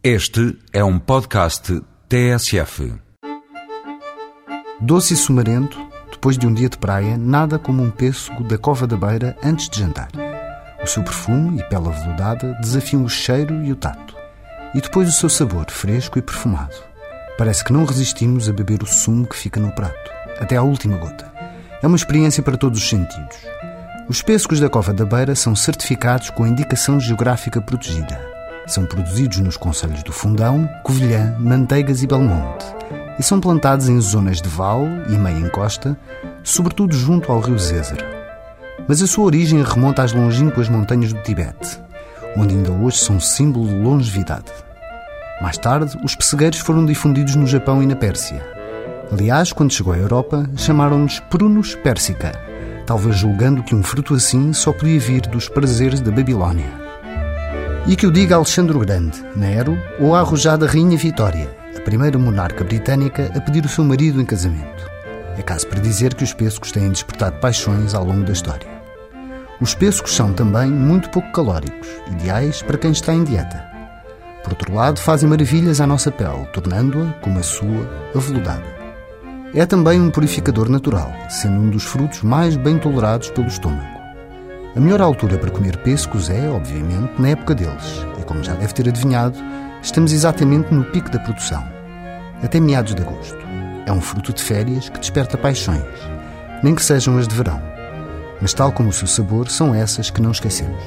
Este é um podcast TSF. Doce e sumarento, depois de um dia de praia, nada como um pêssego da cova da beira antes de jantar. O seu perfume e pele aveludada desafiam o cheiro e o tato. E depois o seu sabor, fresco e perfumado. Parece que não resistimos a beber o sumo que fica no prato, até à última gota. É uma experiência para todos os sentidos. Os pêssegos da Cova da Beira são certificados com a indicação geográfica protegida. São produzidos nos concelhos do Fundão, Covilhã, Manteigas e Belmonte e são plantados em zonas de vale e meia encosta, sobretudo junto ao rio Zézer. Mas a sua origem remonta às longínquas montanhas do Tibete, onde ainda hoje são símbolo de longevidade. Mais tarde, os pessegueiros foram difundidos no Japão e na Pérsia. Aliás, quando chegou à Europa, chamaram-nos Prunus persica, talvez julgando que um fruto assim só podia vir dos prazeres da Babilónia. E que o diga Alexandre o Grande, Nero ou a arrojada Rainha Vitória, a primeira monarca britânica a pedir o seu marido em casamento. É caso para dizer que os pêssegos têm despertado paixões ao longo da história. Os pêssegos são também muito pouco calóricos, ideais para quem está em dieta. Por outro lado, fazem maravilhas à nossa pele, tornando-a, como a sua, aveludada. É também um purificador natural, sendo um dos frutos mais bem tolerados pelo estômago. A melhor altura para comer pêssegos é, obviamente, na época deles. E como já deve ter adivinhado, estamos exatamente no pico da produção, até meados de agosto. É um fruto de férias que desperta paixões, nem que sejam as de verão. Mas, tal como o seu sabor, são essas que não esquecemos.